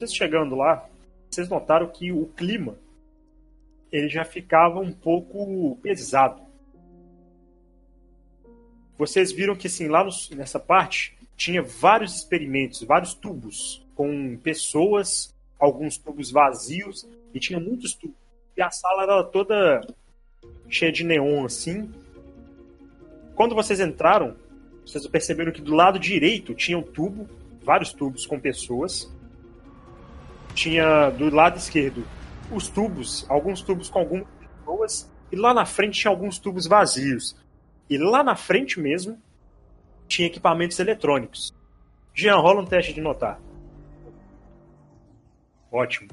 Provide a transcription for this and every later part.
Vocês chegando lá, vocês notaram que o clima ele já ficava um pouco pesado. Vocês viram que assim, lá no, nessa parte tinha vários experimentos, vários tubos com pessoas, alguns tubos vazios e tinha muitos tubos. E a sala era toda cheia de neon assim. Quando vocês entraram, vocês perceberam que do lado direito tinha um tubo, vários tubos com pessoas. Tinha do lado esquerdo os tubos, alguns tubos com algumas pessoas, e lá na frente tinha alguns tubos vazios. E lá na frente mesmo tinha equipamentos eletrônicos. Jean, rola um teste de notar. Ótimo.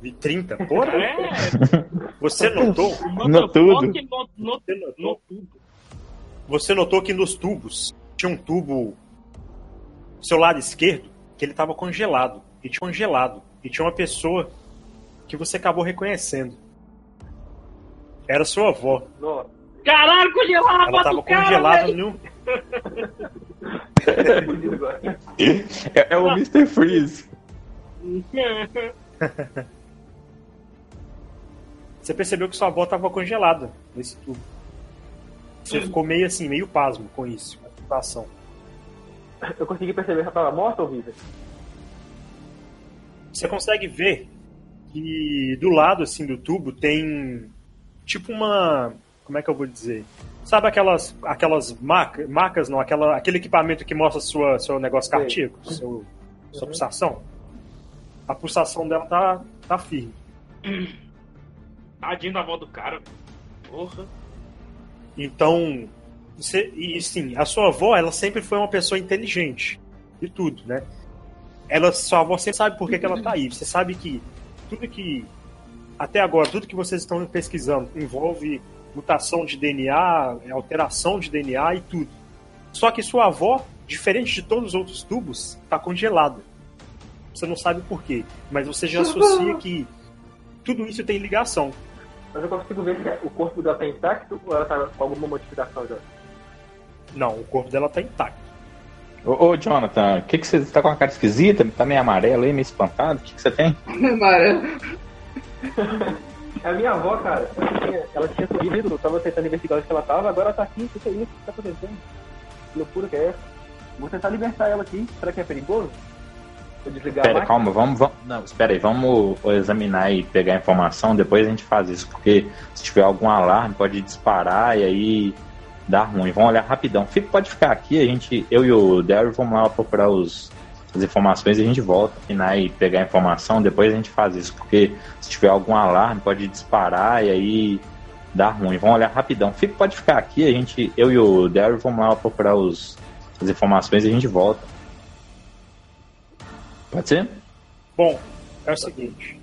Vi 30, porra. É, Você notou? Notudo. motherfucking not- not- Você notou? Você notou que nos tubos tinha um tubo do seu lado esquerdo que ele estava congelado. E tinha congelado. E tinha uma pessoa que você acabou reconhecendo. Era sua avó. Nossa. Caralho, congelado a Ela cara, congelada no. É, é o Mr. Freeze. Você percebeu que sua avó estava congelada nesse tubo. Você ficou meio assim, meio pasmo com isso, com a situação. Eu consegui perceber se ela tava morta ou viva? Você consegue ver que do lado assim do tubo tem tipo uma, como é que eu vou dizer? Sabe aquelas aquelas marca, marcas, não, aquela aquele equipamento que mostra sua seu negócio cardíaco, seu, sua pulsação? A pulsação dela tá tá firme. Tadinho da avó do cara. Porra. Então, você, e sim, a sua avó, ela sempre foi uma pessoa inteligente e tudo, né? Ela, sua avó sempre sabe por que, que ela tá aí. Você sabe que tudo que até agora, tudo que vocês estão pesquisando envolve mutação de DNA, alteração de DNA e tudo. Só que sua avó, diferente de todos os outros tubos, tá congelada. Você não sabe por quê, mas você já associa que tudo isso tem ligação. Mas eu consigo ver se o corpo dela tá intacto ou ela tá com alguma modificação já. Não, o corpo dela tá intacto. Ô, ô, Jonathan, o que, que você tá com uma cara esquisita? Tá meio amarelo aí, meio espantado? O que, que você tem? Amarelo. É a minha avó, cara. Ela tinha, ela tinha subido, eu tava tentando investigar onde que ela tava, agora ela tá aqui. O que que é isso? O que tá acontecendo? Que loucura que é essa? Vou tentar libertar ela aqui. Será que é perigoso? Vou desligar Pera, calma, vamos, vamos. Não, espera aí, vamos examinar e pegar a informação, depois a gente faz isso, porque se tiver algum alarme, pode disparar e aí dá ruim. Vamos olhar rapidão. Fica, pode ficar aqui, a gente, eu e o Daryl vamos lá procurar os, as informações e a gente volta, afinar e pegar a informação, depois a gente faz isso, porque se tiver algum alarme, pode disparar e aí dá ruim. Vamos olhar rapidão. Fica, pode ficar aqui, a gente, eu e o Daryl vamos lá procurar os, as informações e a gente volta. Pode ser? Bom, é o seguinte.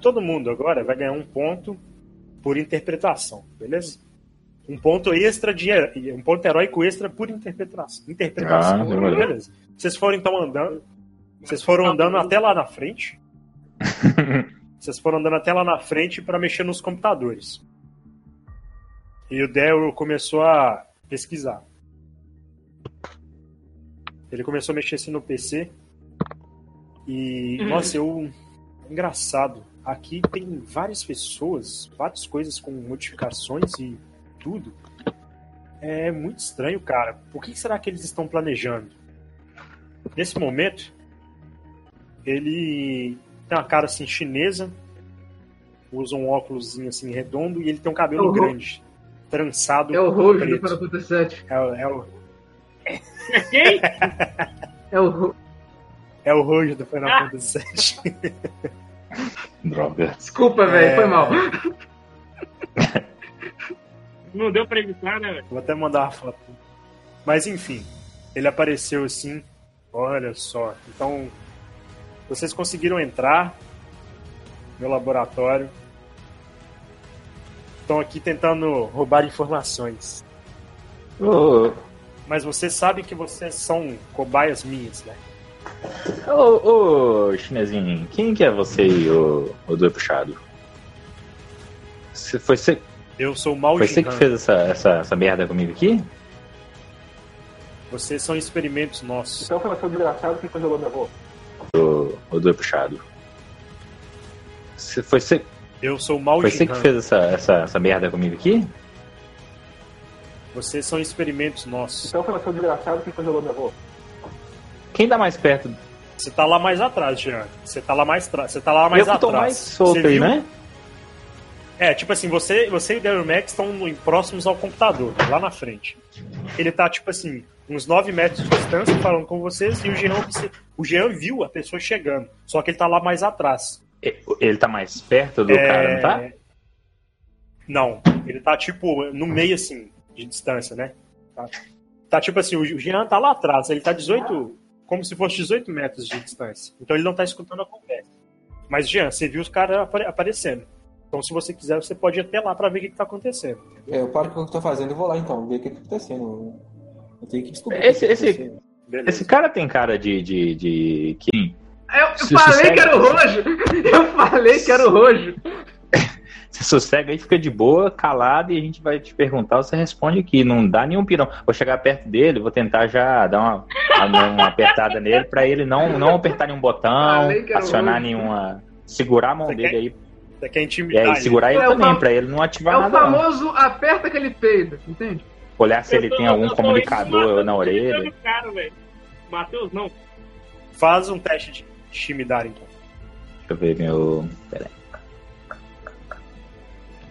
Todo mundo agora vai ganhar um ponto por interpretação, beleza? Um ponto extra de um ponto heróico extra por interpretação. Interpretação, Ah, beleza? Vocês foram então andando, vocês foram andando até lá na frente. Vocês foram andando até lá na frente para mexer nos computadores. E o Daryl começou a pesquisar. Ele começou a mexer assim no PC. E, nossa, eu. Engraçado. Aqui tem várias pessoas, várias coisas com modificações e tudo. É muito estranho, cara. O que será que eles estão planejando? Nesse momento, ele tem uma cara assim chinesa, usa um óculos assim redondo e ele tem um cabelo Uhum. grande, trançado. É o roxo do. Final Fantasy VII. É, o- é o, Quem? É o é o roxo do Final Ah. Fantasy VII. Droga. Desculpa, velho, É. foi mal. Não deu pra evitar, né, velho? Vou até mandar uma foto. Mas enfim, ele apareceu assim. Olha só. Então, vocês conseguiram entrar no meu laboratório. Estão aqui tentando roubar informações. Ô, Mas vocês sabem que vocês são cobaias minhas, né? ô, ô, chinesinho, quem que é você e o, o do puxado? Você, foi você, Eu sou o Mao foi você que fez essa, essa, essa merda comigo aqui? Vocês são experimentos nossos. Então foi você desgraçado que congelou minha avó. o, o do puxado? Você- Foi você, Eu sou o mal foi você que fez essa, essa, essa merda comigo aqui? Vocês são experimentos nossos. Então foi seu desgraçado que congelou minha avó. Quem tá mais perto? Você tá lá mais atrás, Jean. Você tá lá mais atrás. Você tá lá mais eu que tô atrás. mais solto Você aí, né? É, tipo assim, você, você e o Daryl Max estão próximos ao computador, lá na frente. Ele tá, tipo assim, uns 9 metros de distância falando com vocês e o Jean, o Jean viu a pessoa chegando. Só que ele tá lá mais atrás. Ele tá mais perto do É, cara, não tá? Não, ele tá tipo no meio assim, de distância, né? Tá, tá tipo assim, o Jean tá lá atrás, ele tá 18, como se fosse 18 metros de distância. Então ele não tá escutando a conversa. Mas Jean, você viu os caras apare- aparecendo. Então se você quiser, você pode ir até lá pra ver o que, que tá acontecendo. É, eu paro com o que eu tô fazendo e vou lá então, ver o que tá acontecendo. Eu tenho que descobrir. Esse- o que tá esse-. Beleza. Esse cara tem cara de. de, de... Kim. Eu, eu falei sossega- que era o Rojo! Eu falei que era o Rojo! Você sossega aí, fica de boa, calado, e a gente vai te perguntar, você responde aqui. Não dá nenhum pirão. Vou chegar perto dele, vou tentar já dar uma, uma apertada nele pra ele não, não apertar nenhum botão, acionar nenhuma. Segurar a mão Você dele quer- aí. Você quer E intimidar aí, ele. segurar ele É o também, pra ele não ativar É o nada. não. famoso aperta que ele peida, entende? Olhar se ele Eu tô- tem algum comunicador na o orelha. Matheus, não. Faz um teste de intimidar, então. Deixa eu ver meu. Pera aí.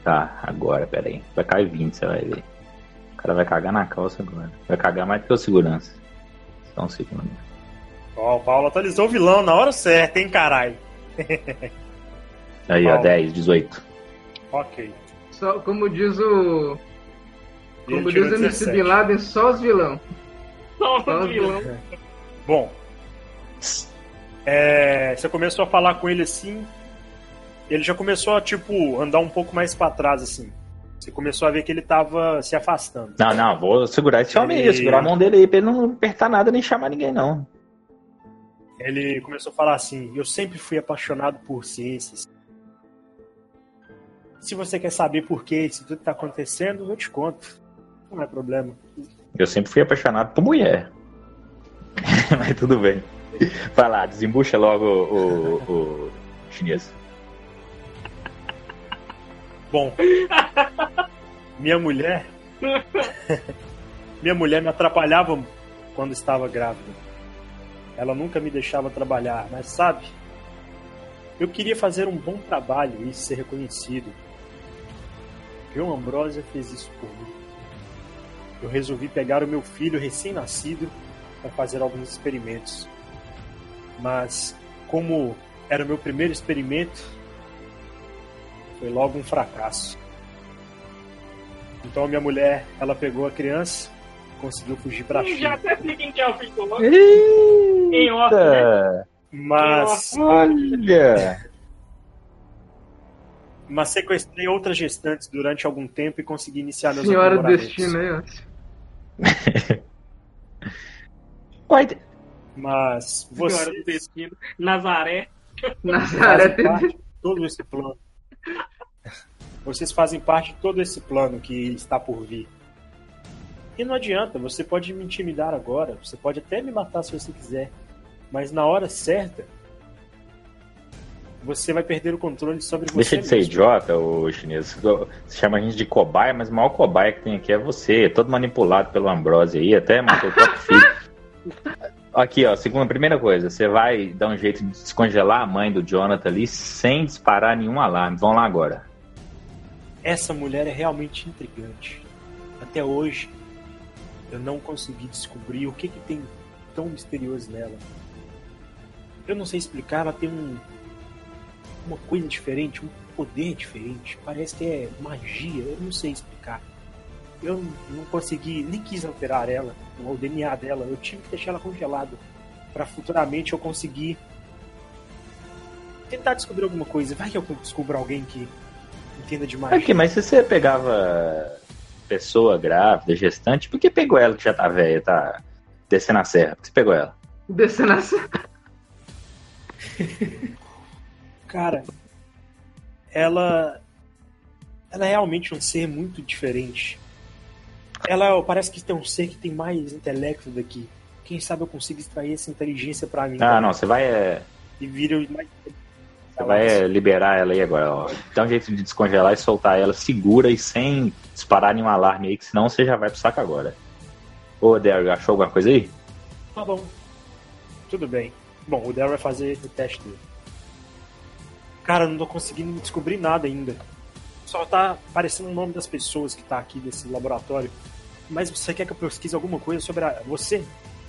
Tá, agora, pera aí. Vai cair 20, você vai ver. O cara vai cagar na calça agora. Vai cagar mais do que o segurança. Só um segundo. Ó, o Paulo atualizou o vilão na hora certa, hein, caralho. Aí, ó, Paulo. 10, 18. Ok. Só, como diz o. Ele Como diz o MC 17. Bin Laden, só os vilão. Só Só os vilão. Bom, é, você começou a falar com ele assim, ele já começou a, tipo, andar um pouco mais pra trás, assim. Você começou a ver que ele tava se afastando. Não, não, vou segurar esse homem aí, Ele- segurar a mão dele aí pra ele não apertar nada nem chamar ninguém, não. Ele começou a falar assim: Eu sempre fui apaixonado por ciências. Se você quer saber por que isso tudo tá acontecendo, eu te conto. Não é problema. Eu sempre fui apaixonado por mulher. Mas tudo bem. Vai lá, desembucha logo o, o, o chinês. Bom, minha mulher. minha mulher me atrapalhava quando estava grávida. Ela nunca me deixava trabalhar, mas sabe? Eu queria fazer um bom trabalho e ser reconhecido. João Ambrosia fez isso por mim. Eu resolvi pegar o meu filho recém-nascido para fazer alguns experimentos. Mas, como era o meu primeiro experimento, foi logo um fracasso. Então a minha mulher, ela pegou a criança, conseguiu fugir para a Já China. até sei quem que é o filho do. Em off, né? Mas, Olha! Mas sequestrei outras gestantes durante algum tempo e consegui iniciar meus Senhora do destino aí, ó. Uai, Mas Senhora do vocês, destino. Nazaré. Nazaré fazem tem. parte de todo esse plano. Vocês fazem parte de todo esse plano que está por vir. E não adianta, você pode me intimidar agora, você pode até me matar se você quiser, mas na hora certa você vai perder o controle sobre você Deixa de ser mesmo. idiota, o chinês. Você chama a gente de cobaia, mas o maior cobaia que tem aqui é você. Todo manipulado pelo Ambrose aí, até matou o próprio filho. Aqui, ó, segunda, primeira coisa, você vai dar um jeito de descongelar a mãe do Jonathan ali sem disparar nenhum alarme. Vão lá agora. Essa mulher é realmente intrigante. Até hoje eu não consegui descobrir o que, que tem tão misterioso nela. Eu não sei explicar, ela tem um uma coisa diferente, um poder diferente. Parece que é magia, eu não sei explicar. Eu não consegui, nem quis alterar ela, o DNA dela. Eu tive que deixar ela congelada para futuramente eu conseguir tentar descobrir alguma coisa. Vai que eu descubro alguém que entenda de magia. Aqui, mas se você pegava pessoa grávida, gestante, por que pegou ela que já tá velha, tá descendo a serra? Por que você pegou ela? Descendo a serra. Cara, ela. Ela é realmente um ser muito diferente. Ela parece que tem um ser que tem mais intelecto daqui. Quem sabe eu consigo extrair essa inteligência pra mim. Ah, também. não, você vai, é, E vira mais. você vai é, liberar ela aí agora, ó. Dá um jeito de descongelar e soltar ela segura e sem disparar nenhum alarme aí, que senão você já vai pro saco agora. Ô, Daryl, achou alguma coisa aí? Tá bom. Tudo bem. Bom, o Daryl vai fazer o teste dele. Cara, eu não tô conseguindo descobrir nada ainda. Só tá aparecendo o nome das pessoas que tá aqui nesse laboratório. Mas você quer que eu pesquise alguma coisa sobre a- você?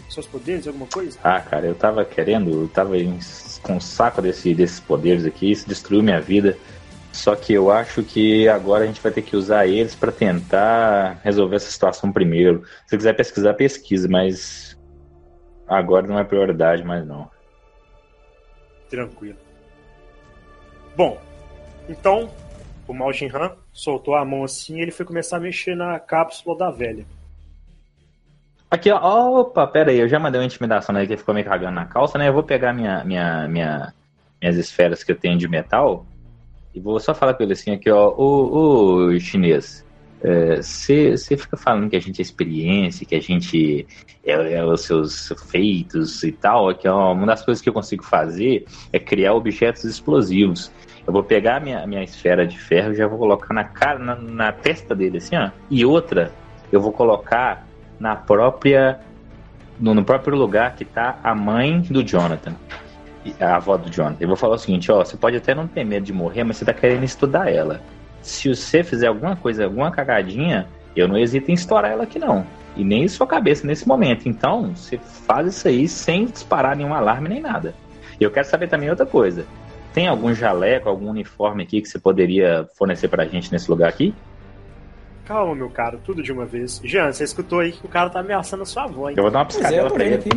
Seus poderes, alguma coisa? Ah, cara, eu tava querendo, eu tava com um saco desse, desses poderes aqui, isso destruiu minha vida. Só que eu acho que agora a gente vai ter que usar eles pra tentar resolver essa situação primeiro. Se quiser pesquisar, pesquisa, mas agora não é prioridade mais não. Tranquilo. Bom, então o Mao Jinhan soltou a mão assim e ele foi começar a mexer na cápsula da velha. Aqui, ó, opa, pera aí, eu já mandei uma intimidação aí que ficou me cagando na calça, né? Eu vou pegar minha, minha, minha, minhas esferas que eu tenho de metal e vou só falar com ele assim, aqui, ó, ô, ô chinês, você fica falando que a gente é experiência, que a gente é, é os seus feitos e tal, aqui, ó, uma das coisas que eu consigo fazer é criar objetos explosivos. Eu vou pegar a minha, minha esfera de ferro e já vou colocar na cara, na, na testa dele, assim, ó. E outra, eu vou colocar na própria. No, no próprio lugar que tá a mãe do Jonathan. A avó do Jonathan. Eu vou falar o seguinte, ó, você pode até não ter medo de morrer, mas você tá querendo estudar ela. Se você fizer alguma coisa, alguma cagadinha, eu não hesito em estourar ela aqui não. E nem sua cabeça nesse momento. Então, você faz isso aí sem disparar nenhum alarme nem nada. E eu quero saber também outra coisa. Tem algum jaleco, algum uniforme aqui que você poderia fornecer pra gente nesse lugar aqui? Calma, meu caro, tudo de uma vez. Jean, você escutou aí que o cara tá ameaçando a sua avó, hein? Eu vou dar uma é, piscadela tô pra ele. aqui.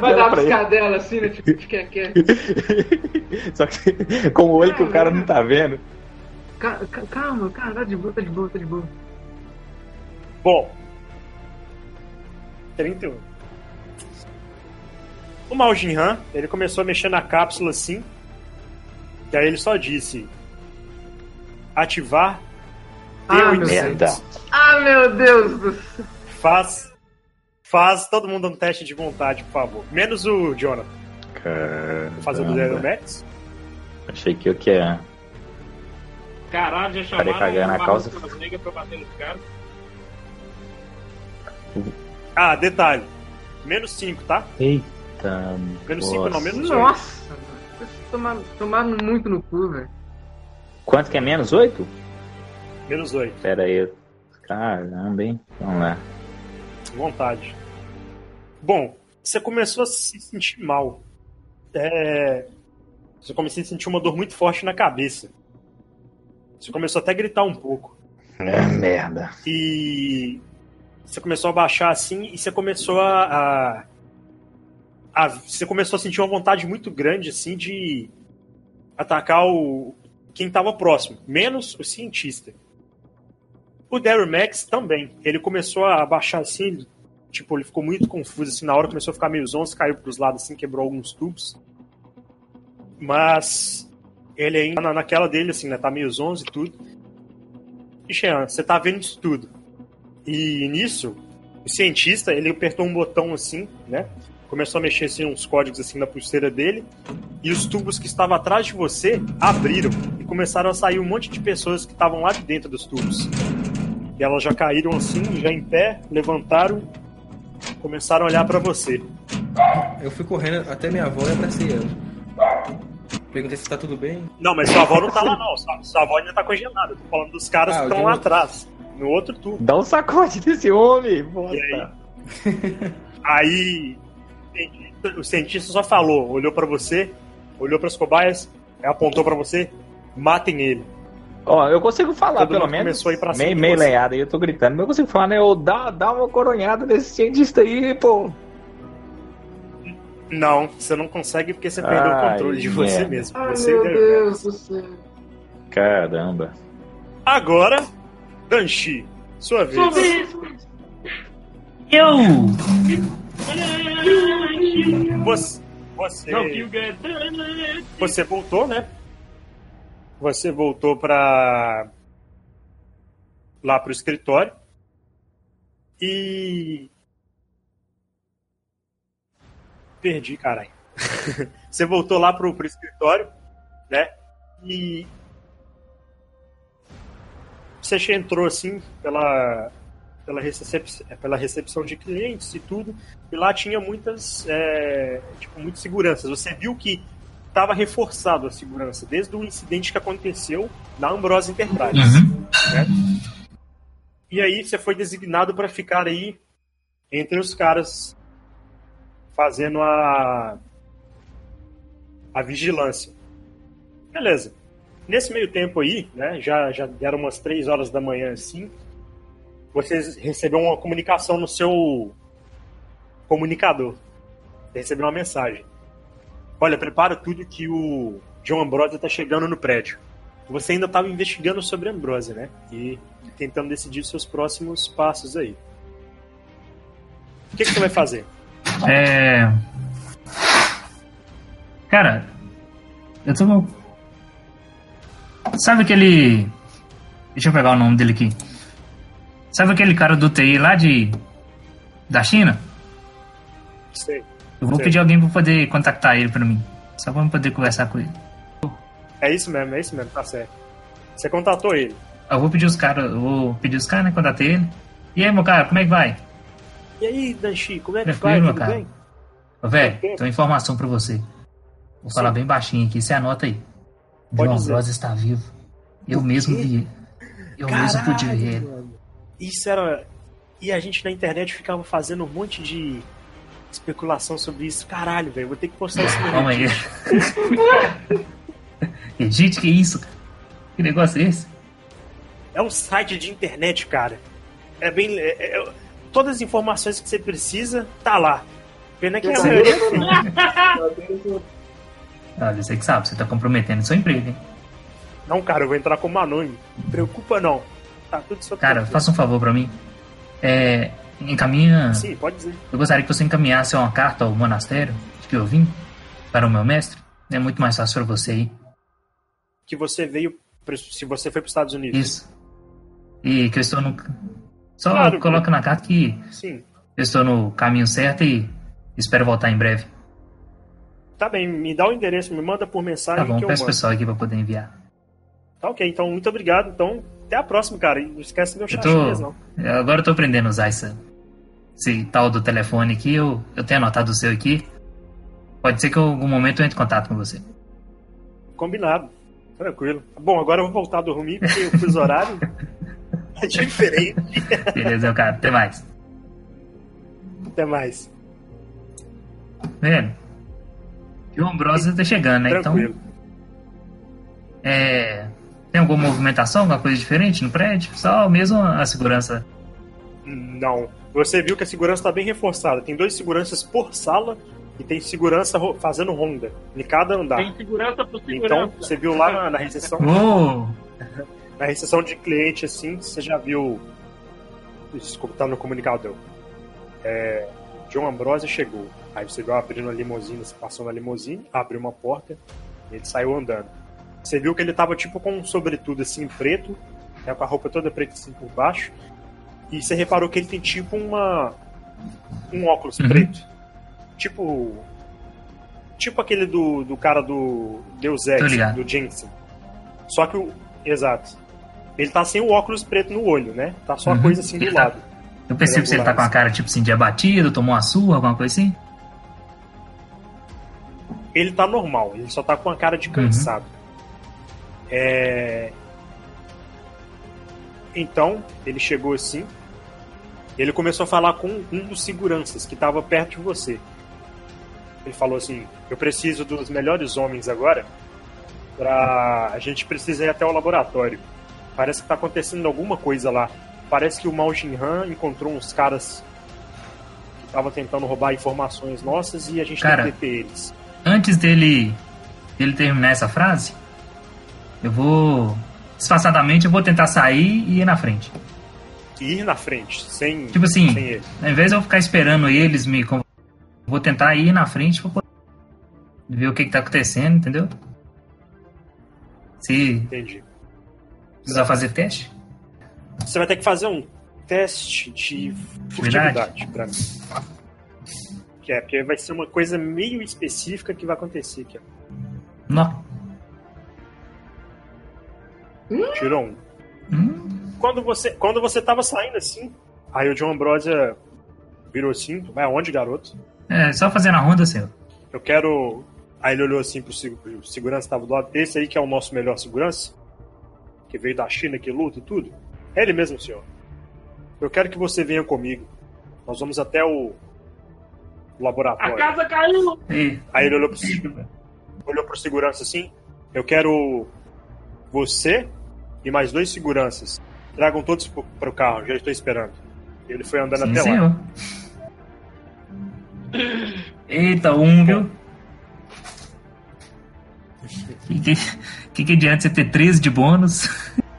Vai dar uma piscadela assim, né? Tipo, de que quer. Só que com o olho que o cara não tá vendo. Ca- ca- Calma, cara, tá de boa, tá de boa, tá de boa. Bom. 31. O Mao Jinhan, ele começou a mexer na cápsula assim. E aí ele só disse: ativar Ah, P800. meu Merda. Ah, meu Deus do céu. Faz. Faz todo mundo um teste de vontade, por favor. Menos o Jonathan. Vou fazer o do Daryl Max. Achei que eu que é. Caralho, já chamaram cagando na Negra pra bater nos caras. Ah, detalhe. Menos 5, tá? Eita. Menos 5 não, menos 8. Nossa, tomaram, tomaram muito no cu, velho. Quanto que é menos 8? Menos 8. Pera aí. Caramba, hein? Vamos lá. Vontade. Bom, você começou a se sentir mal. É... Você começou a sentir uma dor muito forte na cabeça. Você começou até a gritar um pouco. É merda. E você começou a baixar assim e você começou a, a, a- Você começou a sentir uma vontade muito grande assim de atacar o quem estava próximo, menos o cientista. O Daryl Max também. Ele começou a baixar assim, tipo, ele ficou muito confuso assim na hora, começou a ficar meio zonzo, caiu pros lados assim, quebrou alguns tubos. Mas ele ainda na- naquela dele assim, né, tá meio zonzo e tudo. E você tá vendo isso tudo. E nisso, o cientista, ele apertou um botão assim, né? Começou a mexer assim, uns códigos assim na pulseira dele. E os tubos que estavam atrás de você abriram e começaram a sair um monte de pessoas que estavam lá de dentro dos tubos. E elas já caíram assim, já em pé, levantaram, começaram a olhar pra você. Eu fui correndo até minha avó e abracei ela. Perguntei se tá tudo bem. Não, mas sua avó não tá lá não, sua, sua avó ainda tá congelada. Eu tô falando dos caras Ah, que estão lá atrás, no outro tubo. Dá um sacode desse homem, bosta. E aí? Aí o cientista- só falou, olhou pra você, olhou pras cobaias, aí apontou pra você, matem ele. Ó, eu consigo falar, Todo pelo menos. começou a ir pra cima meio meio você. lenhado aí, eu tô gritando. Mas eu consigo falar, né? Eu dá, dá uma coronhada nesse cientista aí, pô. Não, você não consegue porque você perdeu o controle de você merda. mesmo. Ai, Você meu deu- Deus do céu. Caramba. Agora, Danchi, sua vez. Sua vez. Eu! Você, você, você voltou, né? Você voltou pra lá pro escritório. E. Perdi, caralho. Você voltou lá pro, pro escritório, né? E. Você entrou assim pela, pela, recep- pela recepção de clientes e tudo, e lá tinha muitas, é, tipo, muitas seguranças. Você viu que estava reforçado a segurança desde o incidente que aconteceu na Ambrose Enterprises. Uhum. né? E aí você foi designado para ficar aí entre os caras fazendo a a vigilância. Beleza. Nesse meio tempo aí, né, já, já deram umas três horas da manhã assim, você recebeu uma comunicação no seu comunicador. Você recebeu uma mensagem. Olha, prepara tudo que o John Ambrose tá chegando no prédio. Você ainda estava investigando sobre Ambrose, né? E tentando decidir seus próximos passos aí. O que, que você vai fazer? É. Cara, eu tô. Sabe aquele. Deixa eu pegar o nome dele aqui. Sabe aquele cara do TI lá de. da China? Sei. Eu vou Sei. pedir alguém pra poder contactar ele pra mim. Só pra eu poder conversar com ele. É isso mesmo, é isso mesmo, tá certo. Você contatou ele. Eu vou pedir os caras. Eu vou pedir os caras, né? Contatei ele. E aí, meu cara, como é que vai? E aí, Danchi, como é que vai? meu Tudo cara. bem? Ô, velho, tem uma informação pra você. Vou falar Sim. bem baixinho aqui, você anota aí. Pode dizer. Ambrose está vivo. Eu mesmo quê? vi. Eu mesmo pude ver Caralho, ele. Isso era. E a gente na internet ficava fazendo um monte de especulação sobre isso. Caralho, velho, vou ter que postar isso no Calma aí. Gente, que isso? cara? Que negócio é esse? É um site de internet, cara. É bem. é- é- todas as informações que você precisa, tá lá. Pena que é Sim. Olha, você que sabe, você tá comprometendo seu emprego, hein? Não, cara, eu vou entrar como anônimo. Não preocupa não. Tá tudo sob Cara, faça um favor pra mim. É. Encaminha. Sim, pode dizer. Eu gostaria que você encaminhasse uma carta ao monastério de que eu vim para o meu mestre. É muito mais fácil pra você aí. Que você veio. Se você foi para os Estados Unidos. Isso. E que eu estou no. Só Claro. coloca na carta que Sim. eu estou no caminho certo e espero voltar em breve. Tá bem, me dá o endereço, me manda por mensagem Tá bom, que eu peço o pessoal aqui pra poder enviar. Tá ok, então muito obrigado. Então, até a próxima, cara. E não esquece meu Eu chachinhas, tô. não. Agora eu tô aprendendo a usar esse, esse tal do telefone aqui. Eu, eu tenho anotado o seu aqui. Pode ser que em algum momento eu entre em contato com você. Combinado. Tranquilo. Bom, agora eu vou voltar a dormir, porque o fuso horário é diferente. Beleza, meu cara. Até mais. Até mais. Velho. E o Ambrose tá chegando, né? Então, Tranquilo. é. Tem alguma movimentação, alguma coisa diferente no prédio? Só mesmo a segurança. Não. Você viu que a segurança está bem reforçada. Tem dois seguranças por sala e tem segurança fazendo ronda em cada andar. Tem segurança por segurança. Então, você viu lá na, na recepção, Uou! na recepção de cliente, assim, você já viu. Desculpa, tá no comunicador. É, John Ambrose chegou. Aí você viu abrindo a limusine, você passou na limusine, abriu uma porta e ele saiu andando. Você viu que ele tava tipo com um sobretudo assim preto, né, com a roupa toda preta assim por baixo. E você reparou que ele tem tipo uma. um óculos Uhum. preto. Tipo. Tipo aquele do, do cara do Deus Ex, do Jensen. Só que o. Exato. Ele tá sem o óculos preto no olho, né? Tá só a Uhum. coisa assim do Ele tá- lado. Eu percebo se ele tá com a cara, tipo assim, de abatido, tomou uma surra, alguma coisa assim. Ele tá normal, ele só tá com a cara de cansado. É... Então, ele chegou assim. Ele começou a falar com um dos seguranças que tava perto de você. Ele falou assim: Eu preciso dos melhores homens agora. Pra. A gente precisa ir até o laboratório. Parece que tá acontecendo alguma coisa lá. Parece que o Mao Jinhan encontrou uns caras que estavam tentando roubar informações nossas e a gente Cara. tem que deter eles. Antes dele, dele terminar essa frase, eu vou. Disfarçadamente, eu vou tentar sair e ir na frente. Ir na frente, sem, Tipo assim, sem ele. ao invés de eu ficar esperando eles me. Vou tentar ir na frente pra poder ver o que, que tá acontecendo, entendeu? Se Entendi. precisar fazer teste. Você vai ter que fazer um teste de furtividade pra mim. Que é, porque vai ser uma coisa meio específica que vai acontecer aqui. ó. Não. Tirou um. Quando você, quando você tava saindo assim, aí o John Ambrosia virou assim, vai aonde, garoto? é, só fazendo a ronda, senhor. Eu quero. Aí ele olhou assim pro, seg- pro segurança que tava do lado. Esse aí que é o nosso melhor segurança? Que veio da China, que luta e tudo? É ele mesmo, senhor. Eu quero que você venha comigo. Nós vamos até o o A laboratório. casa caiu! Aí ele olhou pro, olhou pro segurança assim. Eu quero você e mais dois seguranças. Tragam todos pro, pro carro, já estou esperando. Ele foi andando sim, até lá. senhor. Eita, um, viu? Que que, que que adianta você ter 13 de bônus?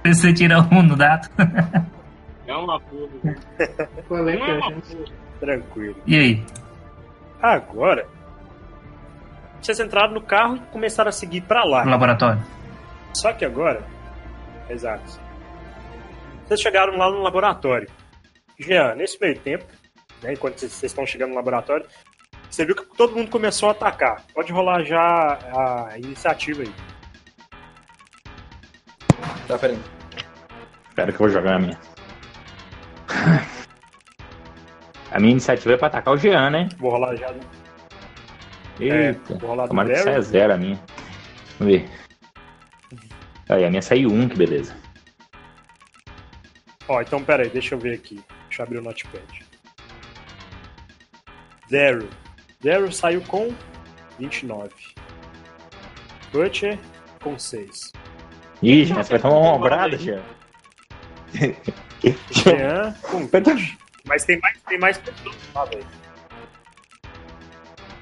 Se você tira um no dado. É uma. Qual é é a uma chance? porra. Tranquilo. E aí? Agora, vocês entraram no carro e começaram a seguir pra lá. No laboratório? Só que agora. Exato. Vocês chegaram lá no laboratório. Jean, nesse meio tempo, né, enquanto vocês estão chegando no laboratório, você viu que todo mundo começou a atacar. Pode rolar já a iniciativa aí. Tá, peraí. Espera que eu vou jogar a minha. A minha iniciativa é pra atacar o Jean, né? Vou rolar já. Eita. Vou rolar Tomara que saia zero a minha. Vamos ver. Aí, a minha saiu um, que beleza. Ó, então pera aí, deixa eu ver aqui. Deixa eu abrir o notepad. Daryl. Daryl saiu com 29. Butcher com 6. Ih, você vai tomar uma ombrada, Jean. Jean com 20. Mas tem mais, tem mais pessoas lá, velho.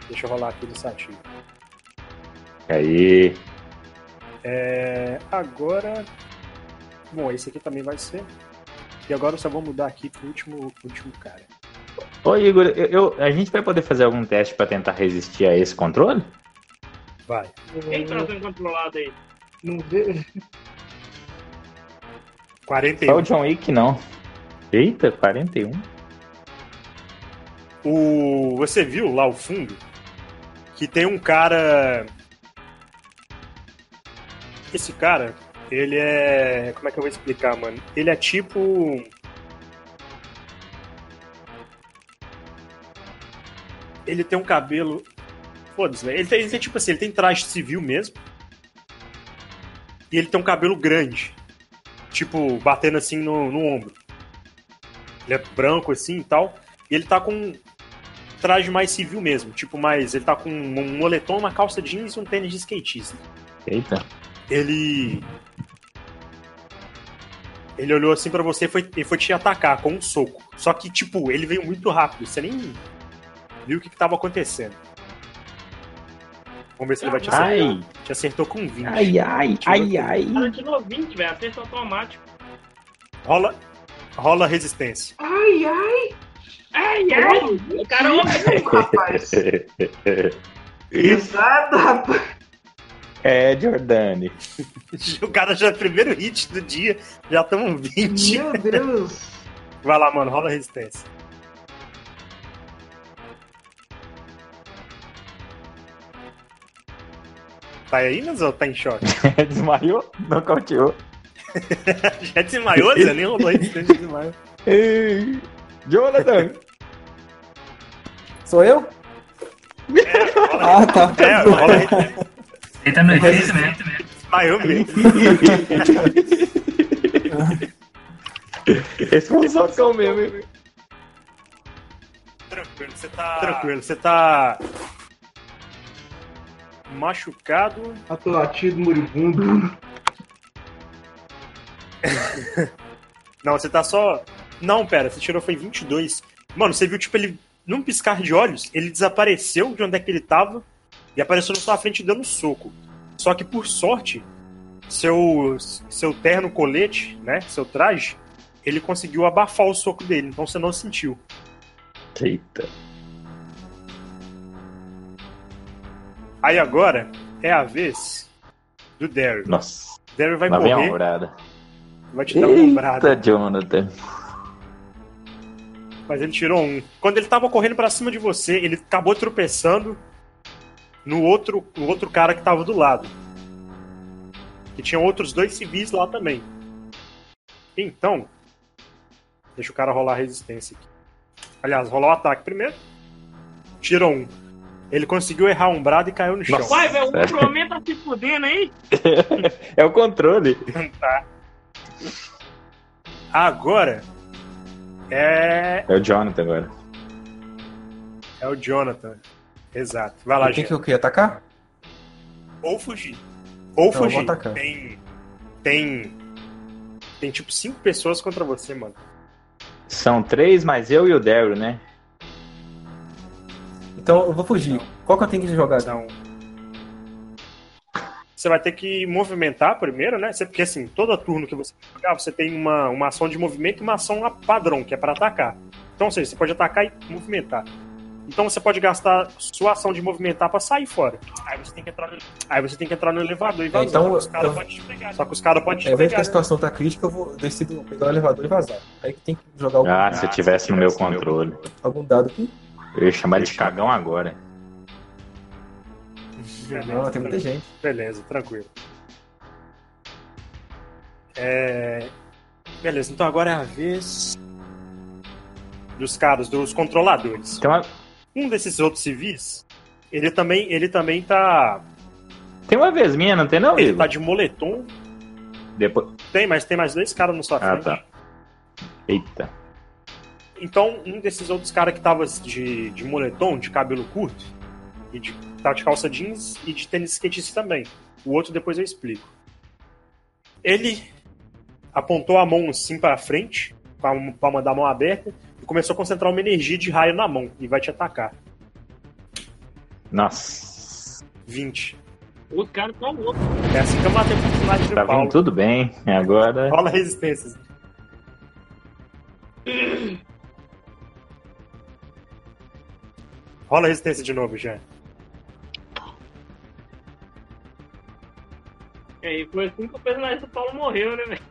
Deixa eu rolar aqui no iniciativa. Aí. É, agora. Bom, esse aqui também vai ser. E agora eu só vou mudar aqui pro último, pro último cara. Ô, Igor, eu, eu- a gente vai poder fazer algum teste pra tentar resistir a esse controle? Vai. Quem tá sendo controlado aí? Não vê. 41. Só o John Wick, não. Eita, 41. O, você viu lá o fundo que tem um cara. Esse cara, ele é. Como é que eu vou explicar, mano? Ele é tipo. Ele tem um cabelo. Foda-se, velho. Ele tem, ele tem tipo assim, ele tem traje civil mesmo. E ele tem um cabelo grande. Tipo, batendo assim no, no ombro. Ele é branco assim e tal. E ele tá com traje mais civil mesmo. Tipo, mais. Ele tá com um moletom, uma calça jeans e um tênis de skatista. Eita. Ele. Ele olhou assim pra você e foi, e foi te atacar com um soco. Só que, tipo, ele veio muito rápido. Você nem viu o que, que tava acontecendo. Vamos ver se ele vai te acertar. Ai, Te acertou com 20. ai, ai, ai, ai. Cara tirou 20, velho. Acerto automático. Rola, rola resistência. Ai, ai! Ai, ai! O cara Ai, rapaz! Exato, rapaz! É, Jordani. O cara já é o primeiro hit do dia, já estamos 20. Meu Deus! Vai lá, mano, rola resistência. Tá aí, Nas, ou tá em choque? Desmaiou? Nocauteou. Já desmaiou, Zé? Nem rolou resistência, desmaiou. Ei, Jonathan. Sou eu? É, rola, Ah, tá. é, rola resistência. Ele tá no efeito mesmo. Desmaiou mesmo. Esse foi um socão mesmo. hein? Tranquilo, você tá. Tranquilo, você tá. Machucado. Atolatido, moribundo. Não, você tá só. Não, pera, você tirou foi 22. Mano, você viu, tipo, ele. Num piscar de olhos, ele desapareceu de onde é que ele tava e apareceu na sua frente dando soco. Só que, por sorte, seu, seu terno colete, né? Seu traje, ele conseguiu abafar o soco dele, então você não sentiu. Eita. Aí agora é a vez do Daryl. Nossa. Daryl vai Lá vem a morrer, ombrada. vai te dar uma ombrada. Eita, Jonathan. Mas ele tirou um. Quando ele tava correndo pra cima de você, ele acabou tropeçando no outro, no outro cara que tava do lado. Que tinha outros dois civis lá também. Então, deixa o cara rolar a resistência aqui. Aliás, rolar o ataque primeiro. Tirou um. Ele conseguiu errar um brado e caiu no chão. Vai, velho, o Ultraman tá se fudendo aí. É o controle. Tá. Agora é É o Jonathan agora. é o Jonathan. Exato. Vai lá, Tem gente. que o quê? Atacar? Ou fugir. Ou eu vou fugir. atacar. Tem. Tem. Tem tipo cinco pessoas contra você, mano. São três, mais eu e o Daryl, né? Então eu vou fugir. Qual que eu tenho que jogar? Então. Você vai ter que movimentar primeiro, né? Você- Porque assim, todo turno que você jogar, você tem uma, uma ação de movimento e uma ação a- padrão, que é pra atacar. Então, ou seja, você pode atacar e movimentar. Então você pode gastar sua ação de movimentar pra sair fora. Aí você tem que entrar no, aí você tem que entrar no elevador e vazar. então, Só que os caras eu- podem te pegar. Só que os caras podem te É, vez que pegar. a né? situação tá crítica, eu vou decido pegar o elevador e vazar. Aí que tem que jogar algum, Ah, se eu tivesse no meu controle. algum dado aqui. Eu ia chamar ele de cagão agora. Não, tem muita gente. Beleza, tranquilo. É... Beleza, então agora é a vez dos caras, dos controladores. Tem uma, Um desses outros civis, ele também, ele também tá, tem uma vez minha, não tem não, ele Igor? tá de moletom. Depois... Tem, mas tem mais dois caras na sua Ah, frente. tá. Eita. Então, um desses outros caras que tava de, de moletom, de cabelo curto, e de, tava de calça jeans e de tênis skatista também. O outro depois eu explico. Ele apontou a mão assim pra frente, com a palma da mão aberta, e começou a concentrar uma energia de raio na mão e vai te atacar. Nossa. 20. Os caras tão loucos. É assim que eu matei o personagem do Tá Paulo. vindo tudo bem. Agora. Rola resistências. Rola resistência de novo, já. É, e foi assim que o personagem do Paulo morreu, né, velho?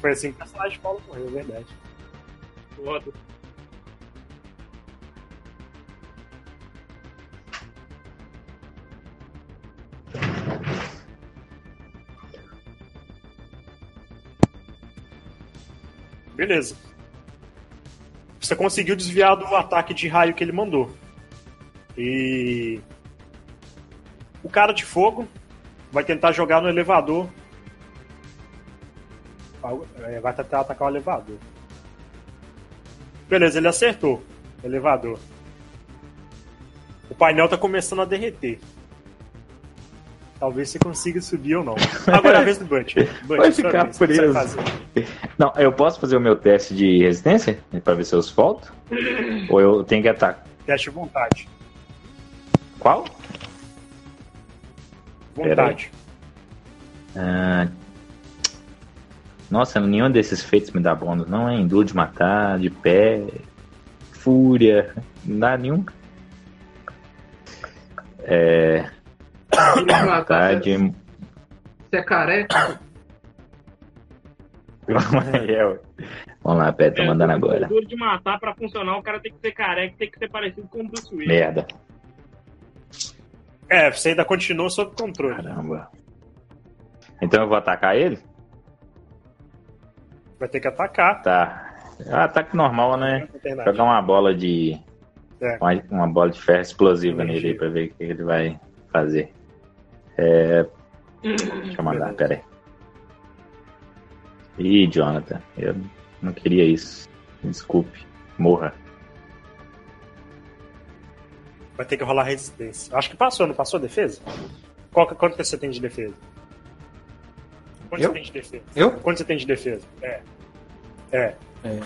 Foi assim que o personagem de Paulo morreu, é verdade. Foda. Beleza. Você conseguiu desviar do ataque de raio que ele mandou. E. O cara de fogo vai tentar jogar no elevador. É, Vai tentar atacar o elevador. Beleza, ele acertou. Elevador. O painel tá começando a derreter. Talvez você consiga subir ou não. Agora é a vez do Bunch. Bunch, Vai ficar vez. Preso. Não, eu posso fazer o meu teste de resistência? Pra ver se eu volto? Ou eu tenho que atacar? Teste de vontade. Qual? Vontade. Ah, Nossa, nenhum desses feitos me dá bônus, não, hein? Duro de matar, de pé, fúria, não dá nenhum. É. Vontade. Você é careca? É, Vamos lá, pé, tô mandando É, agora. Duro de matar pra funcionar, o cara tem que ser careca, tem que ser parecido com o Bruce Willis. Merda. É, você ainda continua sob controle. Caramba. Então eu vou atacar ele? Vai ter que atacar. Tá. É um ataque normal, né? Jogar uma bola de. É. Uma, uma bola de ferro explosiva Entendi. nele aí pra ver o que ele vai fazer. É. Deixa eu mandar, pera aí. Ih, Jonathan, eu não queria isso. Desculpe. Morra. Vai ter que rolar resistência. Acho que passou, não passou a defesa? Qual, quanto que você tem de defesa? Quanto Eu? você tem de defesa? Eu? Quanto você tem de defesa? É. É. É...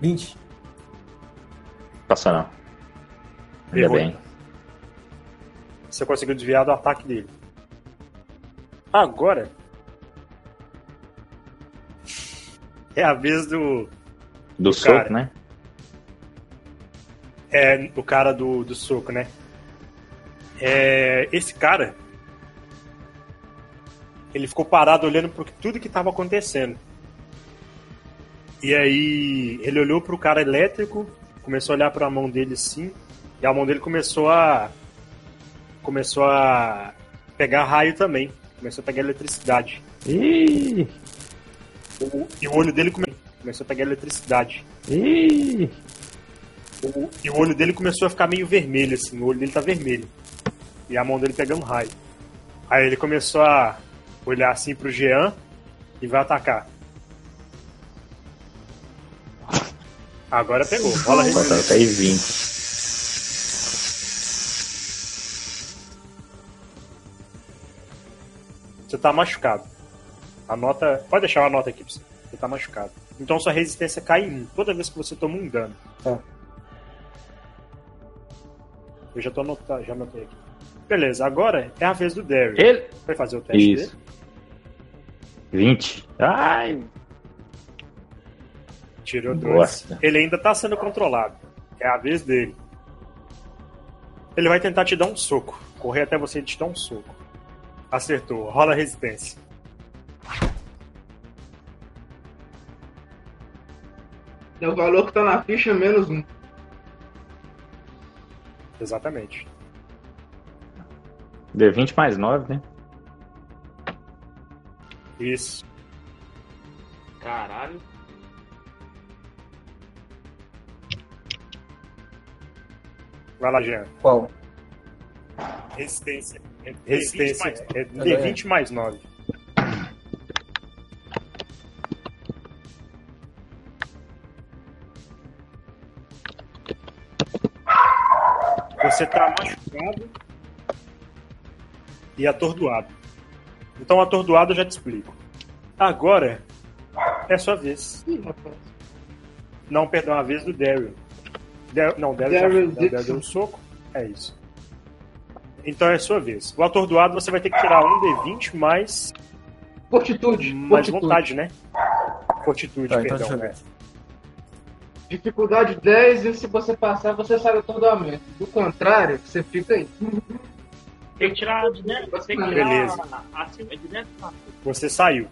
20. Passou não. Ainda Errou. bem. Você conseguiu desviar do ataque dele. Agora. É a vez do. Do Cara. soco, né? É, o cara do, do soco, né? É, esse cara. Ele ficou parado olhando para tudo que estava acontecendo. E aí ele olhou pro cara elétrico, começou a olhar pra mão dele assim, e a mão dele começou a. começou a pegar raio também. Começou a pegar eletricidade. Ih! O- e o olho dele come- começou a pegar eletricidade. Ih! O- e o olho dele começou a ficar meio vermelho, assim. O olho dele tá vermelho. E a mão dele pegando raio. Aí ele começou a olhar assim pro Jean e vai atacar. Agora pegou. Rola Bota resistência. até 20. Você tá machucado. A nota. Pode deixar uma nota aqui pra você. Você tá machucado. Então sua resistência cai em 1 toda vez que você toma um dano. Tá. Eu já tô anotando, já anotei aqui. Beleza, agora é a vez do Derry. Ele. Vai fazer o teste Isso. dele. 20. Ai! Tirou dois. Bosta. Ele ainda tá sendo controlado. É a vez dele. Ele vai tentar te dar um soco. Correr até você e te dar um soco. Acertou. Rola a resistência. É o valor que tá na ficha menos um. Exatamente. Deu 20 mais 9, né? Isso. Vai lá, Jean. Qual? Resistência. Resistência. É É. D20 mais 9. Você tá machucado e atordoado. Então, atordoado eu já te explico. Agora é sua vez. Não, perdão, a vez do Daryl. Dar- não, Daryl já Daryl foi. Daryl Dixon. deu um soco. É isso. Então é sua vez. O atordoado você vai ter que tirar um D20 mais, Fortitude. mais fortitude. vontade, né? Fortitude, Tá, então perdão. eu né? Dificuldade 10 e se você passar, você sai do atordoamento. Do contrário, você fica aí. Tem que tirar de dentro. Tem que tirar Beleza. acima de dentro. tá? Você saiu.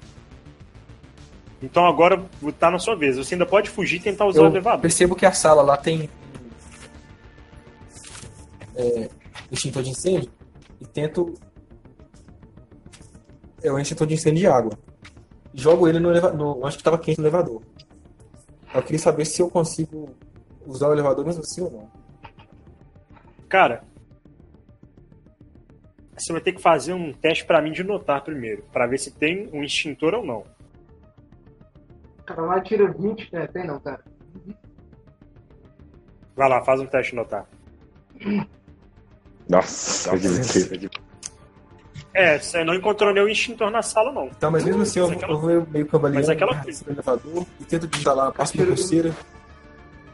Então agora tá na sua vez. Você ainda pode fugir e tentar usar o Eu elevador. percebo que a sala lá tem é, extintor de incêndio e tento. É um extintor de incêndio de água. Jogo ele no elevador. Acho que estava quente no elevador. Eu queria saber se eu consigo usar o elevador mesmo assim ou não. Cara, você vai ter que fazer um teste pra mim de notar primeiro, Pra ver se tem um extintor ou não. Cara, lá tira 20. É, tem não, cara. Vai lá, faz um teste de notar. Nossa, ter- É, você não encontrou nenhum extintor na sala, não. Tá, mas mesmo assim eu, aquela- eu vou meio cambaleando mas aquela coisa- no elevador e tento lá, passo minha pulseira.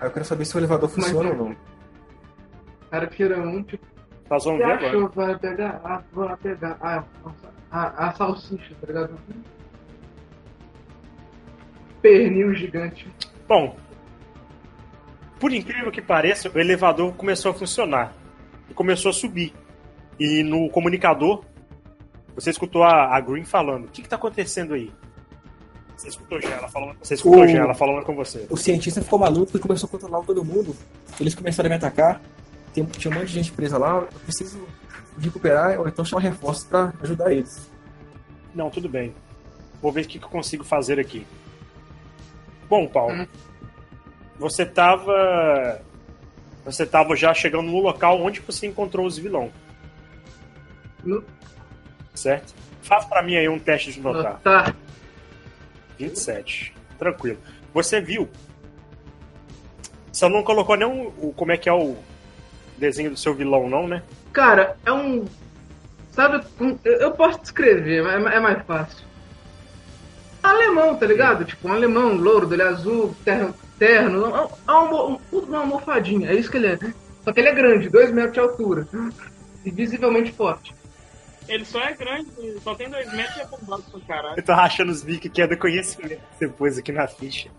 Aí eu quero saber se o elevador Mas- funciona ou não. Cara um, tipo, Nós vamos ver agora. achou, vai pegar, ah, vai pegar, ah, a, a salsicha, tá ligado? Pernil gigante. Bom, por incrível que pareça, o elevador começou a funcionar. E começou a subir. E no comunicador, você escutou a, a Green falando: O que, que tá acontecendo aí? Você escutou já ela falando, você escutou O- já ela falando com você. O cientista ficou maluco e começou a controlar todo mundo. Eles começaram a me atacar. Tem, tinha um monte de gente presa lá. Eu preciso recuperar ou então chamar reforços pra ajudar eles. Não, tudo bem. Vou ver o que, que eu consigo fazer aqui. Bom, Paulo, Hum. você tava. Você tava já chegando no local onde você encontrou os vilão. Hum. Certo? Faz pra mim aí um teste de notar. Tá. 27. Tranquilo. Você viu. Você não colocou nenhum. O, como é que é o desenho do seu vilão, não, né? Cara, é um. Sabe, eu posso descrever, mas é mais fácil. Alemão, tá ligado? Tipo, um alemão, louro, dele azul, terno, terno, é um- é uma, um- uma almofadinha, é isso que ele é. Só que ele é grande, 2 metros de altura. E visivelmente forte. Ele só é grande, só tem dois metros e é bombado pra caralho. Eu tô rachando os bicos que é do conhecimento depois aqui na ficha.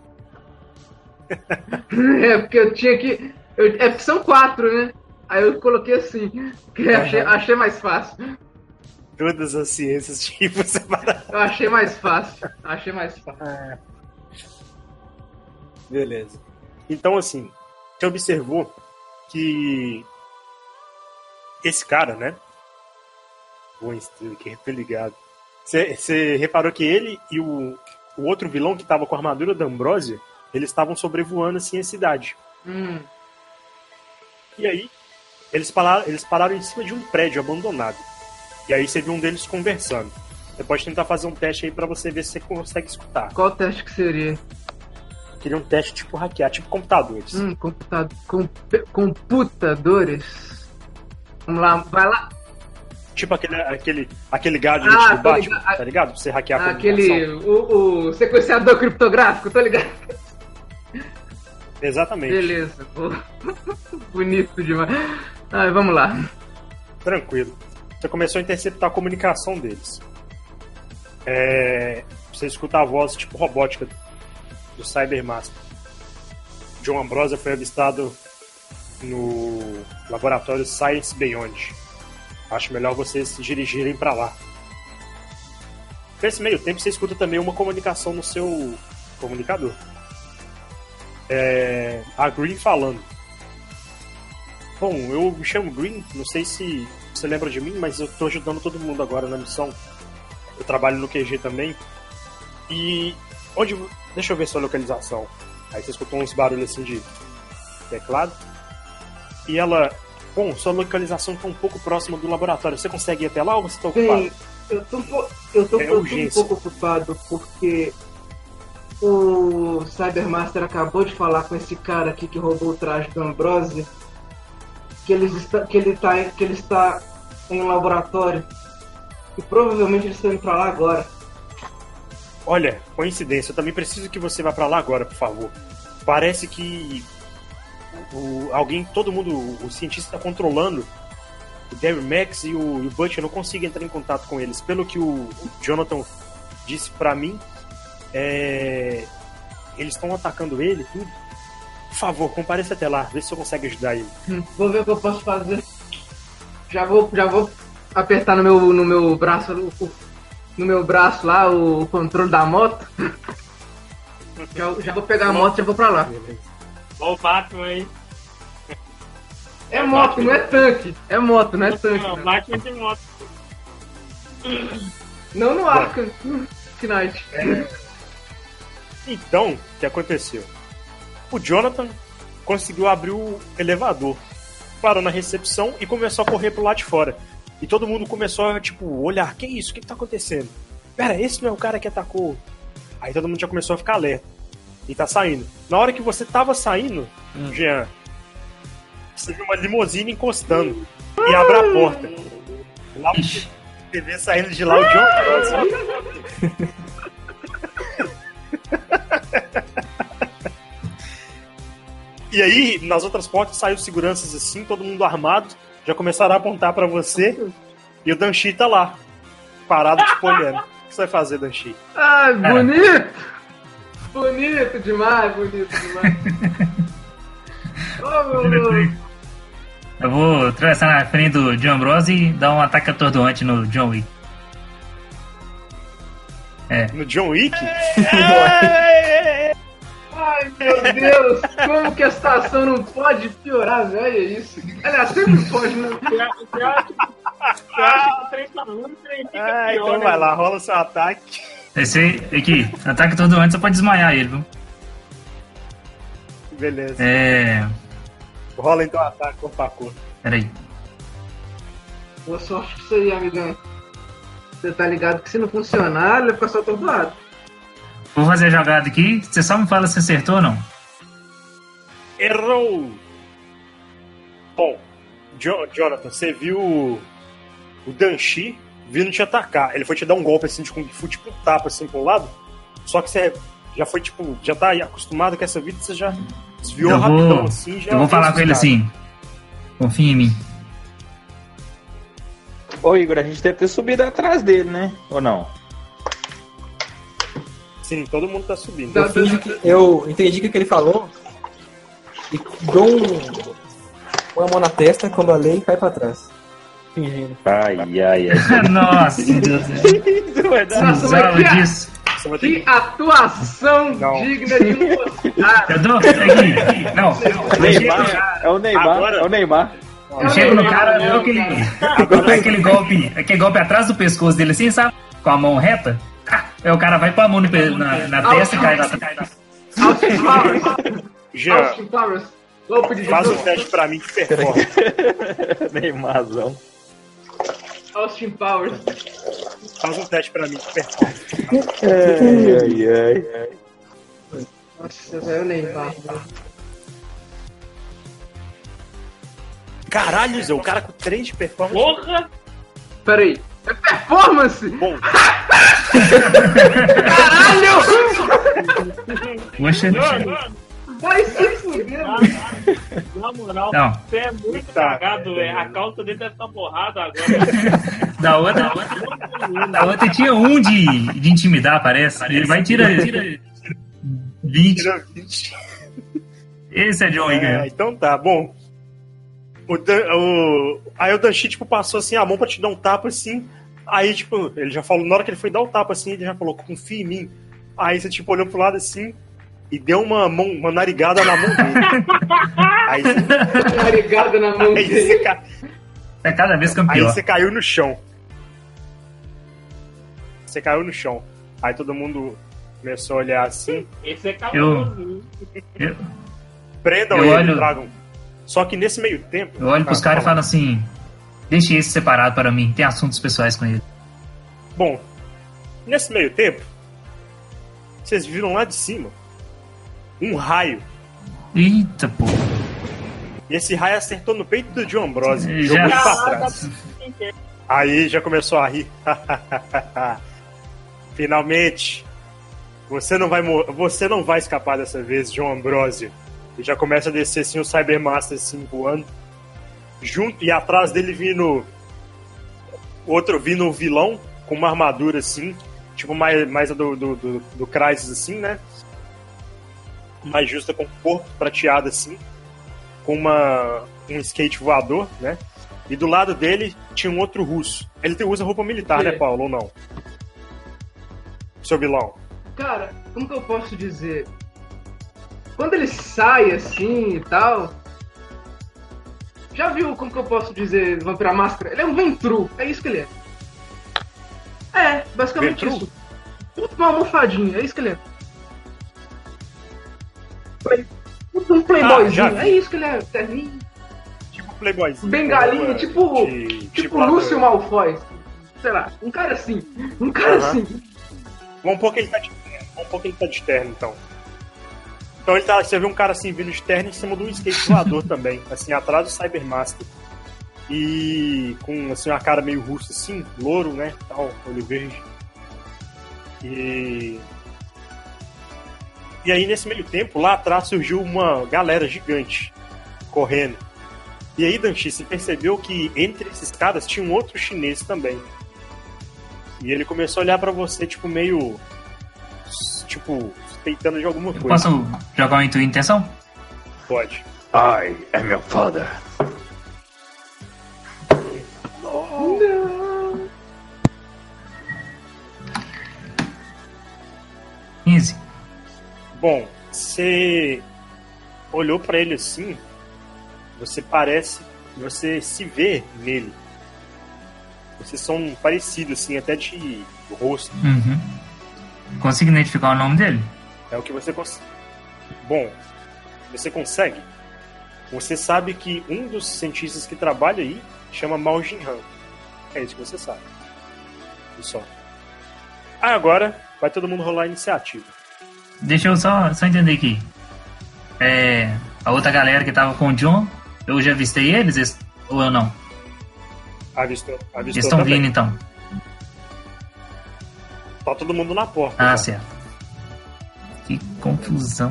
É, porque eu tinha que. eu- é porque são quatro, né? Aí eu coloquei assim, que achei, achei mais fácil. Todas as ciências, tipo, separadas. Eu achei mais fácil. Achei mais fácil. Beleza. Então, assim, você observou que esse cara, né? Estrela, que ligado. Você, reparou que ele e o, o outro vilão que tava com a armadura da Ambrosia, eles estavam sobrevoando assim a cidade. Hum. E aí, eles pararam, eles pararam em cima de um prédio abandonado. E aí você viu um deles conversando. Você pode tentar fazer um teste aí pra você ver se você consegue escutar. Qual teste que seria? Queria um teste tipo hackear, tipo computadores. Hum, computa... comp- computadores. Vamos lá, vai lá. Tipo aquele, aquele, aquele gadget Ah, do Batman, ligado. tá ligado? Pra você hackear a Aquele. O, o sequenciador criptográfico, tô ligado? Exatamente. Beleza. Bonito demais. Ai, vamos lá. Tranquilo. Você começou a interceptar a comunicação deles. É, você escuta a voz tipo robótica do Cybermaster. John Ambrosia foi avistado no laboratório Science Beyond. Acho melhor vocês se dirigirem para lá. Nesse meio tempo, você escuta também uma comunicação no seu comunicador. É, a Green falando. Bom, eu me chamo Green, não sei se você lembra de mim, mas eu tô ajudando todo mundo agora na missão. Eu trabalho no QG também. E onde. Deixa eu ver sua localização. Aí você escutou uns barulhos assim de teclado. E ela. Bom, sua localização tá um pouco próxima do laboratório. Você consegue ir até lá ou você tá ocupado? Bem, eu tô, um eu tô, É eu tô um pouco ocupado porque o Cybermaster acabou de falar com esse cara aqui que roubou o traje do Ambrose que, eles está, que, ele tá, que ele está em um laboratório e provavelmente eles estão indo pra lá agora. Olha, coincidência, eu também preciso que você vá pra lá agora, por favor. Parece que o, alguém, todo mundo, o cientista está controlando o Derry Max e o, e o eu não consigo entrar em contato com eles. Pelo que o, o Jonathan disse pra mim, é, eles estão atacando ele tudo. Por favor, compareça até lá, vê se você consegue ajudar ele. Hum, Vou ver o que eu posso fazer. Já vou, já vou apertar no meu, no meu braço o- no meu braço lá o controle da moto. Já, já vou pegar a moto e já vou pra lá. Ó o Batman aí. É moto, não é tanque. É moto, não é tanque. Não, Não, Batman tem moto. não no Arkham Knight. Então, o que aconteceu? O Jonathan conseguiu abrir o elevador, parou na recepção e começou a correr pro lado de fora. E todo mundo começou a, tipo, olhar: que isso? O que, que tá acontecendo? Pera, esse não é o cara que atacou. Aí todo mundo já começou a ficar alerta. E tá saindo. Na hora que você tava saindo, Jean, você viu uma limusine encostando e abre a porta. Lá você vê saindo de lá o John Crosby. E aí, nas outras portas, saiu seguranças assim, todo mundo armado, já começaram a apontar pra você. E o Danchi tá lá, parado, tipo, olhando. O que você vai fazer, Danchi? Ai, bonito! Bonito demais, bonito demais. oh, meu Deus. Eu vou atravessar na frente do John Ambrose e dar um ataque atordoante no John Wick. No John Wick? Ai, meu Deus! Como que a situação não pode piorar, velho? É isso. Aliás, sempre pode, né? Você acha você que fica Ah, pior, então né? vai lá, rola seu ataque. Esse aí, aqui, ataque atordoante só pode desmaiar ele, viu? Beleza. É. Rola então o ataque corpo a corpo. Peraí. Boa sorte com isso aí, amigão. Você tá ligado que se não funcionar, ele vai ficar só atordoado. Vou fazer a jogada aqui. Você só me fala se acertou ou não. Errou! Bom, Jo- Jonathan, você viu o o Danchi vindo te atacar. Ele foi te dar um golpe assim de Kung Fu, tipo um tapa assim pro lado. Só que você já foi tipo, já tá acostumado com essa vida, você já desviou Eu rapidão vou, assim. Já eu vou falar com ele assim. Confia em mim. Ô Igor, a gente deve ter subido atrás dele, né? Ou não? Sim, todo mundo tá subindo. Eu eu entendi o que ele falou e dou um, uma mão na testa quando a lei cai pra trás. Fingindo. Ai, ai, ai. Nossa, Deus. Vai dar- Nossa, mas que- disso. Que atuação Não. digna de um Oscar. Eu dou. Aqui. Não. Eu Neymar, é o Neymar, Agora- é o Neymar. Eu chego no cara, eu dou aquele, aquele golpe, aquele golpe atrás do pescoço dele assim, sabe? Com a mão reta. Aí o cara vai pôr a mão na, na testa e cai lá. Austin Powers. Jean, Austin Powers. Golpe de faz um judô. teste pra mim de performance. Neymarzão. Austin Powers. Faz um teste pra mim de performance. Ai, ai, ai. Nossa, velho, o Neymar. Caralho, Zé, o cara com 3 de performance. Porra! Peraí. É performance! Bom, Caralho! Poxa. Vai se fuder. Na moral, Não. você é muito Tá. cagado, velho. A calça dele deve estar borrada agora. Da outra, da outra tinha um de, de intimidar, parece. Ele vai e tira, tira 20. tira 20. Esse é John Wigan. É, então tá, bom. O, Dan, o, aí o Danchi, tipo, passou assim a mão pra te dar um tapa assim. Aí, tipo, ele já falou, na hora que ele foi dar o tapa assim, ele já falou, confia em mim. Aí você, tipo, olhou pro lado assim e deu uma, mão, uma narigada na mão dele. aí, Narigada na mão aí, dele. você, ca- É cada vez aí campeão. você caiu no chão. Você caiu no chão. Aí todo mundo começou a olhar assim. Esse é Eu- cabuloso. Eu, Prendam Eu ele, olho- tragam. Só que nesse meio tempo. eu olho pros Ah, caras e falo assim: deixe esse separado para mim, tem assuntos pessoais com ele. Bom, nesse meio tempo, vocês viram lá de cima um raio. Eita, pô. E esse raio acertou no peito do John Ambrose. Já- Jogou ele pra Caraca, trás. Aí já começou a rir. Finalmente, você não vai você não vai escapar dessa vez, John Ambrosio. E já começa a descer assim o Cybermaster assim voando. Junto e atrás dele vindo outro vindo o vilão com uma armadura assim, tipo mais, mais a do, do, do, do Crysis assim, né? Mais justa com o corpo prateado assim, com uma um skate voador, né? E do lado dele tinha um outro russo. Ele usa roupa militar, né, É. Paulo, ou não? Seu vilão. Cara, como que eu posso dizer? Quando ele sai assim e tal. Já viu como que eu posso dizer Vampira Máscara? Ele é um ventru, é isso que ele é. É, basicamente Ventru? isso. Uma almofadinha, é isso que ele é. Play- Um playboyzinho, vi. é isso que ele é. Terninho, Tipo Playboyzinho. Bengalinha, com, tipo- de- tipo do- Lúcio Malfoy. Sei lá, um cara assim. Um cara assim. Vamos pôr que ele tá de terno. Vamos pôr que ele tá de terno, então. Então ele tá, você vê um cara assim vindo de terno em cima de um skate voador também. Assim, atrás do Cybermaster. E com assim, uma cara meio russa assim, louro, né? Tal, olho verde. E. E aí, nesse meio tempo, lá atrás surgiu uma galera gigante correndo. E aí, Danchi, você percebeu que entre esses caras tinha um outro chinês também. E ele começou a olhar pra você, tipo, meio. Tipo, suspeitando de alguma coisa. Posso jogar uma intenção? Pode. I am your father. Bom, você olhou pra ele assim, você parece, você se vê nele. Vocês são parecidos, assim, até de rosto. Uhum. Consigo identificar o nome dele? É o que você consegue. Bom, você consegue. Você sabe que um dos cientistas que trabalha aí chama Mao Jinhan. É isso que você sabe. E só. Ah, agora vai todo mundo rolar a iniciativa. Deixa eu só, só entender aqui. É, a outra galera que tava com o John, eu já avistei eles ou eu não? Avistou, avistou Eles estão também. vindo então. Tá todo mundo na porta. Ah, já. certo. Que confusão.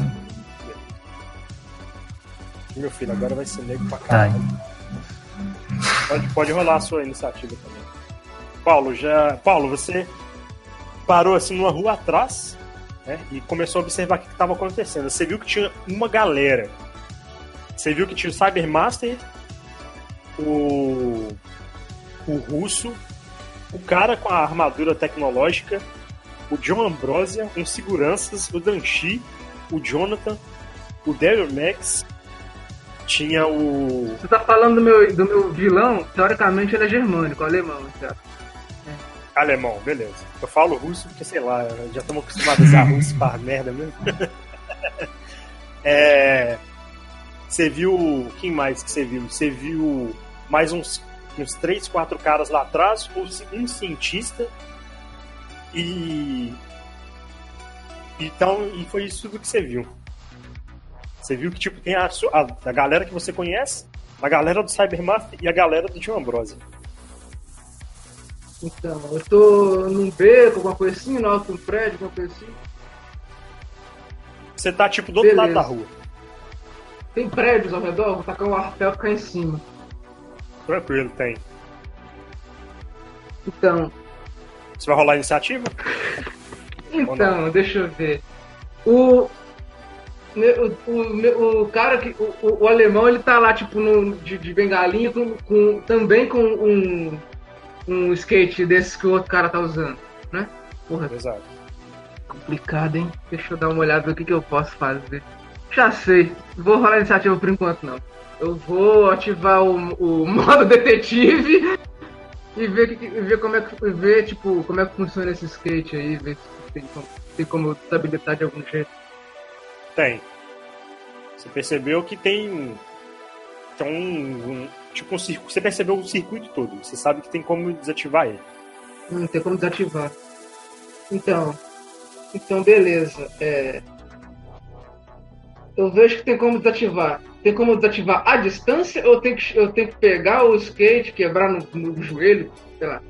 Meu filho, agora vai ser nego pra Tá. caralho. Pode, pode rolar a sua iniciativa também. Paulo, já. Paulo, você parou assim numa rua atrás, né? E começou a observar o que estava acontecendo. Você viu que tinha uma galera. Você viu que tinha o Cybermaster, o. o russo, o cara com a armadura tecnológica o John Ambrosia, uns seguranças, o Danchi, o Jonathan, o Daryl Max, tinha o. Você tá falando do meu, do meu vilão? Teoricamente ele é germânico, alemão, cara. Alemão, beleza. Eu falo russo porque, sei lá, já estamos acostumados a usar russo para merda mesmo. é, você viu. Quem mais que você viu? Você viu mais uns, uns 3, 4 caras lá atrás, um cientista e. Então, e foi isso tudo que você viu. Você viu que tipo, tem a, a, a galera que você conhece, a galera do Cybermaster e a galera do John Ambrose. Então, eu tô num beco, alguma coisa assim, no alto de um prédio, alguma coisa assim. Você tá tipo do outro Beleza. lado da rua. Tem prédios ao redor, vou tacar um arpel e ficar em cima. Tranquilo, tem. Então, Você vai rolar a iniciativa? então, deixa eu ver. O. O, o, o cara que. O, o- alemão ele tá lá, tipo, no, de, de bengalinha, com, com- também com um. Um skate desses que o outro cara tá usando, né? Porra, Exato. complicado, hein? Deixa eu dar uma olhada no que, que eu posso fazer. Já sei. Vou rolar a iniciativa por enquanto, não. Eu vou ativar o, o modo detetive e ver, que, ver como é que ver, tipo, como é que funciona esse skate aí, ver se tem como, tem como desabilitar de algum jeito. Tem. Você percebeu que tem. Tem um. um- tipo um circuito. Você percebeu o circuito todo. Você sabe que tem como desativar ele. Não tem como desativar. Então. Então, beleza. É... Eu vejo que tem como desativar. Tem como desativar a distância ou tem que, eu tenho que pegar o skate, quebrar no, no joelho? Sei lá.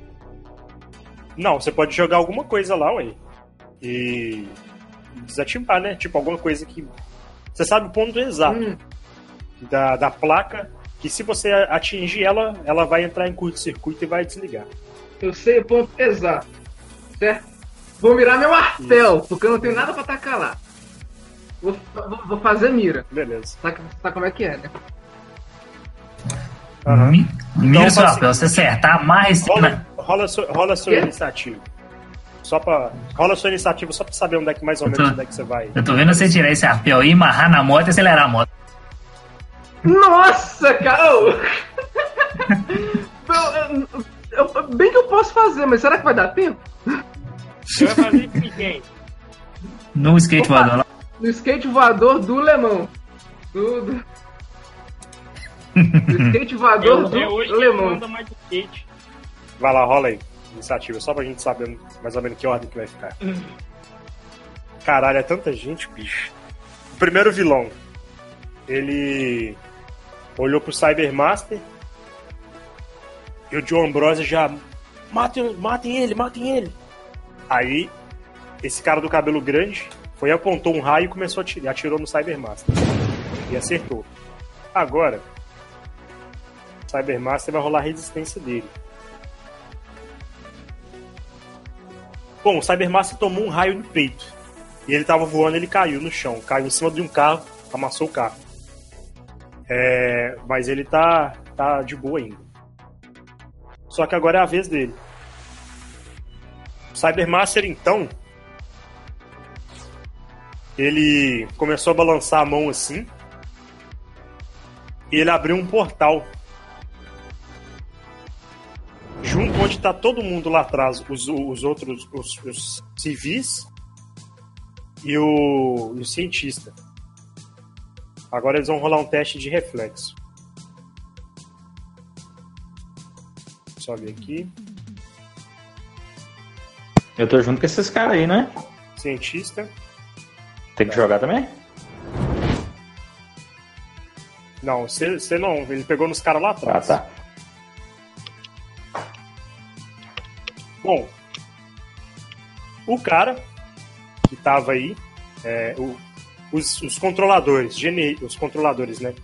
Não, você pode jogar alguma coisa lá, ué. E. desativar, né? Tipo, alguma coisa que. Você sabe o ponto exato Hum, da, da placa. Que se você atingir ela, ela vai entrar em curto-circuito e vai desligar. eu sei o ponto exato. Certo? Vou mirar meu martel, porque eu não tenho nada pra tacar lá. Vou, vou- vou fazer mira. Beleza. Sabe, sabe como é que é, né? Mi- Mira Então, papel, se acertar mais. Rola, rola, sua, rola sua iniciativa. Só pra. Rola sua iniciativa só pra saber onde é que mais ou Eu tô- menos onde é que você vai. Eu tô vendo você tirar esse arpel aí, amarrar na moto e acelerar a moto. Nossa, cara! Eu- eu- eu- bem que eu posso fazer, mas será que vai dar tempo? Você vai fazer isso quem? No skate Opa. voador lá. No skate voador do Lemão. Do, do... do skate voador Eu, do é hoje Lemão. mais skate. Vai lá, rola aí. Iniciativa, só pra gente saber mais ou menos que ordem que vai ficar. Caralho, é tanta gente, bicho. O primeiro vilão. Ele olhou pro Cybermaster. E o John Ambrose já. Matem, matem ele, matem ele. Aí, esse cara do cabelo grande foi apontou um raio e começou a atirar. Atirou no Cybermaster. E acertou. Agora, o Cybermaster vai rolar a resistência dele. Bom, o Cybermaster tomou um raio no peito. E ele tava voando, ele caiu no chão. Caiu em cima de um carro, amassou o carro. É, mas ele tá, tá de boa ainda. Só que agora é a vez dele. Cybermaster, então. Ele começou a balançar a mão assim. E ele abriu um portal junto onde tá todo mundo lá atrás, os, os outros, os, os civis e o, e o cientista. Agora eles vão rolar um teste de reflexo. Sobe aqui. Eu tô junto com esses caras aí, né? Cientista. Tem que jogar também? Não, você não. Ele pegou nos caras lá Ah, atrás. tá. Bom, o cara que tava aí, é, o- os, os controladores, os controladores, né?